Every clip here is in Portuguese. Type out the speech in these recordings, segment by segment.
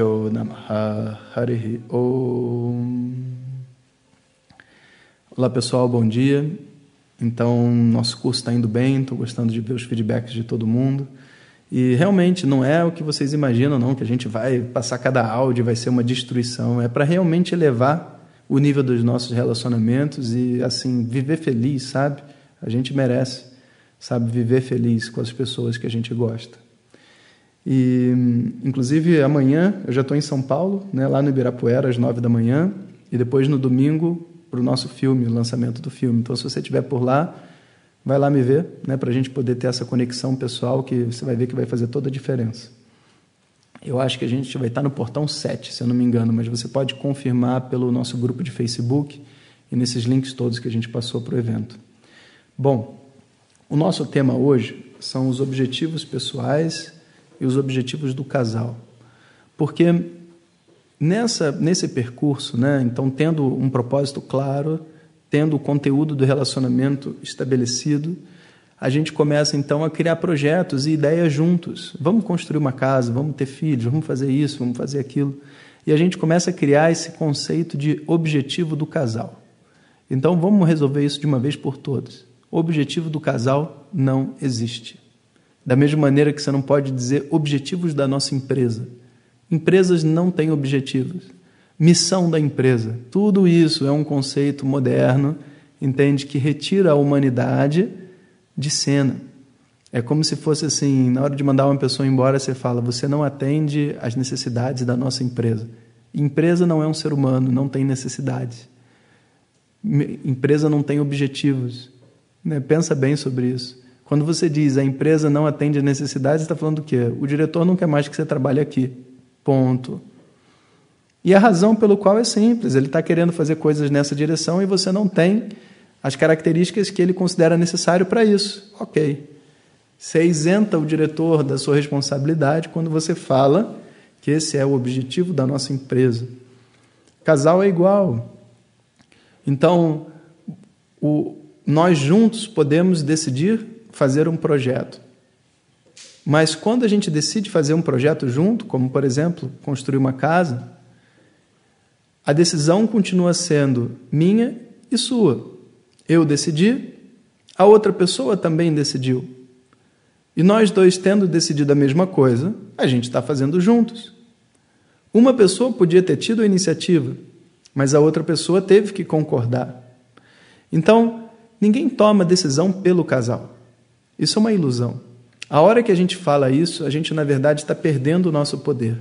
Namaha Harihi Om Olá pessoal, bom dia. Então, nosso curso está indo bem, estou gostando de ver os feedbacks de todo mundo. E realmente não é o que vocês imaginam, não, que a gente vai passar cada áudio vai ser uma destruição. É para realmente elevar o nível dos nossos relacionamentos e, assim, viver feliz, sabe? A gente merece, sabe, viver feliz com as pessoas que a gente gosta. E, inclusive, amanhã eu já estou em São Paulo, né, lá no Ibirapuera, às nove da manhã, e depois no domingo para o nosso filme, o lançamento do filme. Então, se você estiver por lá, vai lá me ver, né, para a gente poder ter essa conexão pessoal que você vai ver que vai fazer toda a diferença. Eu acho que a gente vai estar no portão 7, se eu não me engano, mas você pode confirmar pelo nosso grupo de Facebook e nesses links todos que a gente passou para o evento. Bom, o nosso tema hoje são os objetivos pessoais e os objetivos do casal. Porque nessa, nesse percurso, né, então tendo um propósito claro, tendo o conteúdo do relacionamento estabelecido, a gente começa então a criar projetos e ideias juntos. Vamos construir uma casa, vamos ter filhos, vamos fazer isso, vamos fazer aquilo. E a gente começa a criar esse conceito de objetivo do casal. Então vamos resolver isso de uma vez por todas. O objetivo do casal não existe. Da mesma maneira que você não pode dizer objetivos da nossa empresa. Empresas não têm objetivos. Missão da empresa. Tudo isso é um conceito moderno, entende, que retira a humanidade de cena. É como se fosse assim, na hora de mandar uma pessoa embora, você fala: "Você não atende às necessidades da nossa empresa". Empresa não é um ser humano, não tem necessidades. Empresa não tem objetivos. Né? Pensa bem sobre isso. Quando você diz a empresa não atende às necessidades, está falando do quê? O diretor não quer mais que você trabalhe aqui. Ponto. E a razão pelo qual é simples, ele está querendo fazer coisas nessa direção e você não tem as características que ele considera necessário para isso. Ok. Você isenta o diretor da sua responsabilidade quando você fala que esse é o objetivo da nossa empresa. Casal é igual. Então, o, nós juntos podemos decidir fazer um projeto. Mas quando a gente decide fazer um projeto junto, como por exemplo, construir uma casa, a decisão continua sendo minha e sua. Eu decidi, a outra pessoa também decidiu. E nós dois, tendo decidido a mesma coisa, a gente está fazendo juntos. Uma pessoa podia ter tido a iniciativa, mas a outra pessoa teve que concordar. Então, ninguém toma decisão pelo casal. Isso é uma ilusão. A hora que a gente fala isso, a gente, na verdade, está perdendo o nosso poder.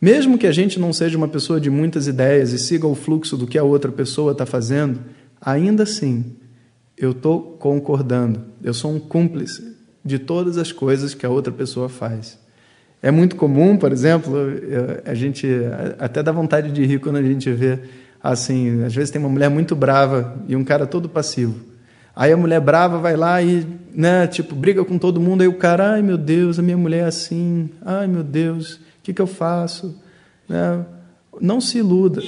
Mesmo que a gente não seja uma pessoa de muitas ideias e siga o fluxo do que a outra pessoa está fazendo, ainda assim, eu estou concordando. Eu sou um cúmplice de todas as coisas que a outra pessoa faz. É muito comum, por exemplo, a gente até dá vontade de rir quando a gente vê assim, às vezes tem uma mulher muito brava e um cara todo passivo. Aí a mulher brava vai lá e, né, tipo, briga com todo mundo. Aí o cara, ai meu Deus, a minha mulher é assim. Ai meu Deus, o que, que eu faço? Né? Não se iluda.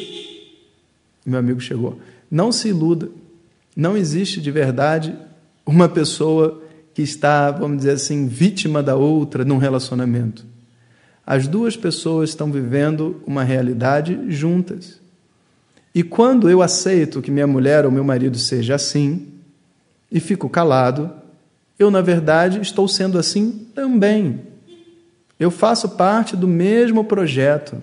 Meu amigo chegou. Não se iluda. Não existe de verdade uma pessoa que está, vamos dizer assim, vítima da outra num relacionamento. As duas pessoas estão vivendo uma realidade juntas. E quando eu aceito que minha mulher ou meu marido seja assim, e fico calado, eu, na verdade, estou sendo assim também. Eu faço parte do mesmo projeto.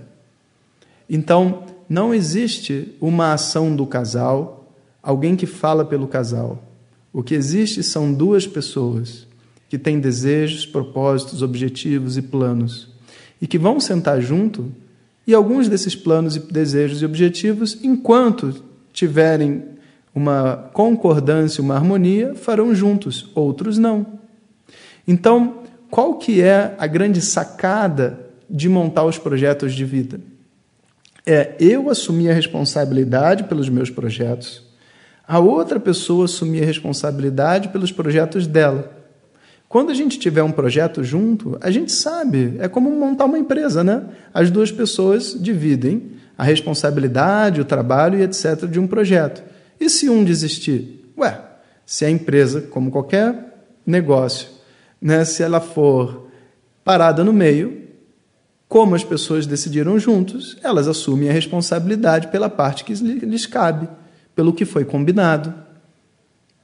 Então, não existe uma ação do casal, alguém que fala pelo casal. O que existe são duas pessoas que têm desejos, propósitos, objetivos e planos e que vão sentar junto e alguns desses planos e desejos e objetivos, enquanto tiverem uma concordância, uma harmonia, farão juntos, outros não. Então, qual que é a grande sacada de montar os projetos de vida? é eu assumir a responsabilidade pelos meus projetos, a outra pessoa assumir a responsabilidade pelos projetos dela. Quando a gente tiver um projeto junto, a gente sabe, é como montar uma empresa, né? As duas pessoas dividem a responsabilidade, o trabalho e etc. de um projeto. E se um desistir? Ué, se a empresa, como qualquer negócio, né, se ela for parada no meio, como as pessoas decidiram juntos, elas assumem a responsabilidade pela parte que lhes cabe, pelo que foi combinado.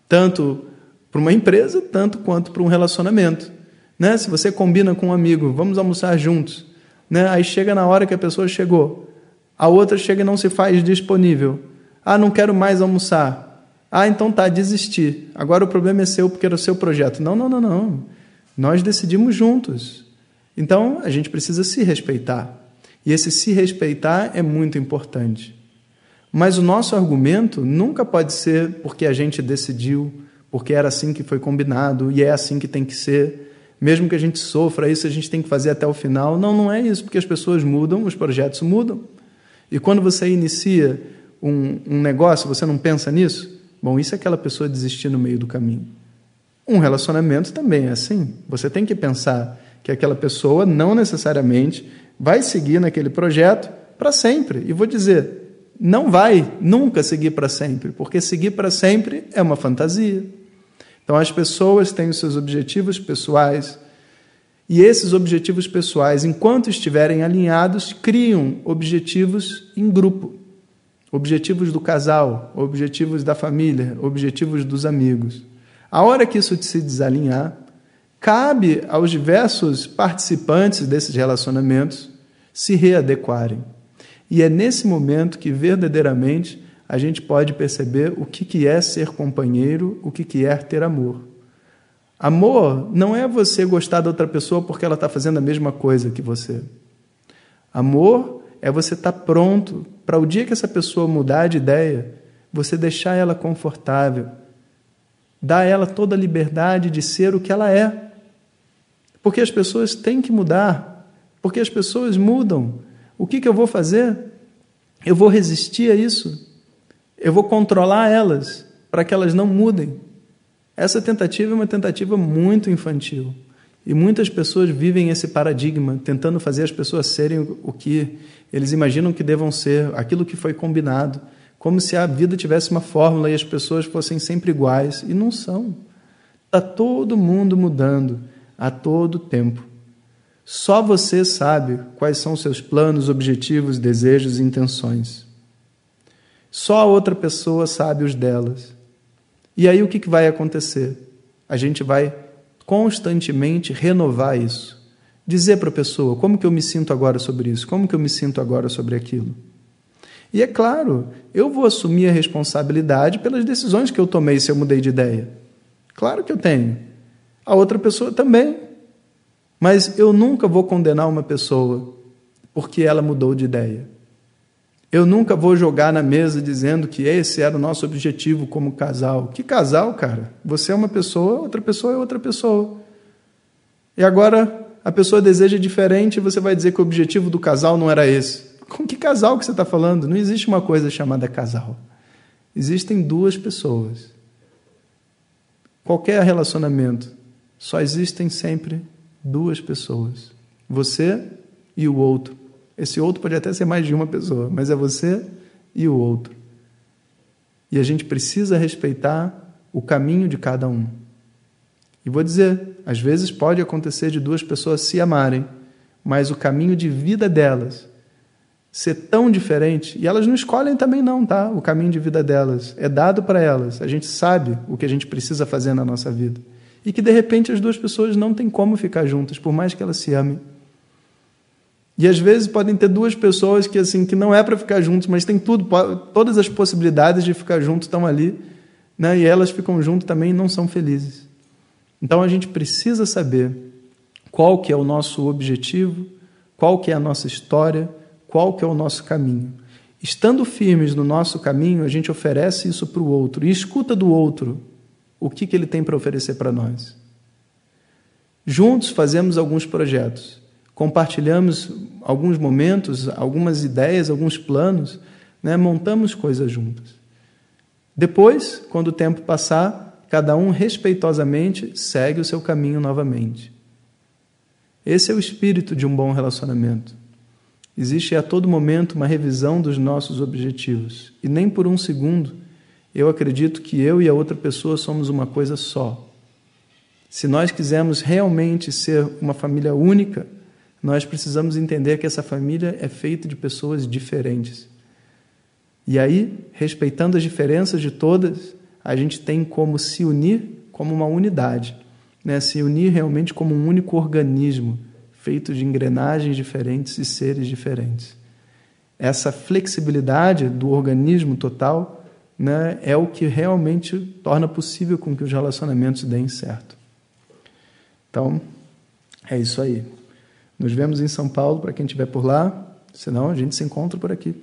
Tanto para uma empresa, tanto quanto para um relacionamento. Né? Se você combina com um amigo, vamos almoçar juntos, né? aí chega na hora que a pessoa chegou, a outra chega e não se faz disponível. Ah, não quero mais almoçar. Ah, então tá, desistir. Agora o problema é seu porque era o seu projeto. Não, não, não, não. Nós decidimos juntos. Então a gente precisa se respeitar. E esse se respeitar é muito importante. Mas o nosso argumento nunca pode ser porque a gente decidiu, porque era assim que foi combinado e é assim que tem que ser. Mesmo que a gente sofra isso, a gente tem que fazer até o final. Não, não é isso, porque as pessoas mudam, os projetos mudam. E quando você inicia um, um negócio, você não pensa nisso? Bom, isso é aquela pessoa desistir no meio do caminho. Um relacionamento também é assim. Você tem que pensar que aquela pessoa não necessariamente vai seguir naquele projeto para sempre. E vou dizer, não vai nunca seguir para sempre, porque seguir para sempre é uma fantasia. Então, as pessoas têm os seus objetivos pessoais, e esses objetivos pessoais, enquanto estiverem alinhados, criam objetivos em grupo. Objetivos do casal, objetivos da família, objetivos dos amigos. A hora que isso se desalinhar, cabe aos diversos participantes desses relacionamentos se readequarem. E é nesse momento que verdadeiramente a gente pode perceber o que é ser companheiro, o que é ter amor. Amor não é você gostar da outra pessoa porque ela está fazendo a mesma coisa que você. Amor é você estar tá pronto para o dia que essa pessoa mudar de ideia, você deixar ela confortável, dar a ela toda a liberdade de ser o que ela é. Porque as pessoas têm que mudar, porque as pessoas mudam. O que, que eu vou fazer? Eu vou resistir a isso? Eu vou controlar elas para que elas não mudem. Essa tentativa é uma tentativa muito infantil. E muitas pessoas vivem esse paradigma, tentando fazer as pessoas serem o que eles imaginam que devam ser, aquilo que foi combinado, como se a vida tivesse uma fórmula e as pessoas fossem sempre iguais. E não são. Está todo mundo mudando a todo tempo. Só você sabe quais são seus planos, objetivos, desejos e intenções. Só a outra pessoa sabe os delas. E aí o que vai acontecer? A gente vai constantemente renovar isso. Dizer para a pessoa como que eu me sinto agora sobre isso, como que eu me sinto agora sobre aquilo. E é claro, eu vou assumir a responsabilidade pelas decisões que eu tomei se eu mudei de ideia. Claro que eu tenho. A outra pessoa também. Mas eu nunca vou condenar uma pessoa porque ela mudou de ideia. Eu nunca vou jogar na mesa dizendo que esse era o nosso objetivo como casal. Que casal, cara? Você é uma pessoa, outra pessoa é outra pessoa. E agora a pessoa deseja diferente e você vai dizer que o objetivo do casal não era esse. Com que casal que você está falando? Não existe uma coisa chamada casal. Existem duas pessoas. Qualquer relacionamento, só existem sempre duas pessoas. Você e o outro. Esse outro pode até ser mais de uma pessoa, mas é você e o outro. E a gente precisa respeitar o caminho de cada um. E vou dizer, às vezes pode acontecer de duas pessoas se amarem, mas o caminho de vida delas ser tão diferente, e elas não escolhem também não, tá? O caminho de vida delas é dado para elas. A gente sabe o que a gente precisa fazer na nossa vida. E que de repente as duas pessoas não têm como ficar juntas, por mais que elas se amem. E às vezes podem ter duas pessoas que assim que não é para ficar juntos, mas tem tudo, todas as possibilidades de ficar juntos estão ali, né? E elas ficam juntas também e não são felizes. Então a gente precisa saber qual que é o nosso objetivo, qual que é a nossa história, qual que é o nosso caminho. Estando firmes no nosso caminho, a gente oferece isso para o outro e escuta do outro o que, que ele tem para oferecer para nós. Juntos fazemos alguns projetos compartilhamos alguns momentos, algumas ideias, alguns planos, né? montamos coisas juntas. Depois, quando o tempo passar, cada um respeitosamente segue o seu caminho novamente. Esse é o espírito de um bom relacionamento. Existe a todo momento uma revisão dos nossos objetivos. E nem por um segundo eu acredito que eu e a outra pessoa somos uma coisa só. Se nós quisermos realmente ser uma família única, nós precisamos entender que essa família é feita de pessoas diferentes. E aí, respeitando as diferenças de todas, a gente tem como se unir como uma unidade, né? se unir realmente como um único organismo feito de engrenagens diferentes e seres diferentes. Essa flexibilidade do organismo total né, é o que realmente torna possível com que os relacionamentos deem certo. Então, é isso aí. Nos vemos em São Paulo para quem estiver por lá, senão a gente se encontra por aqui.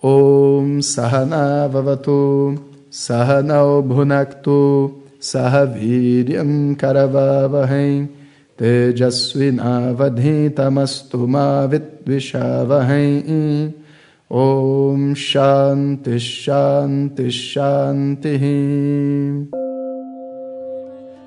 Om Sahana Vavatu Sahanao Bhunaktu Sahaviryam Karavavahem Tejasvinavadhitamastu Mavitvishavaham Om Shanti Shanti Shanti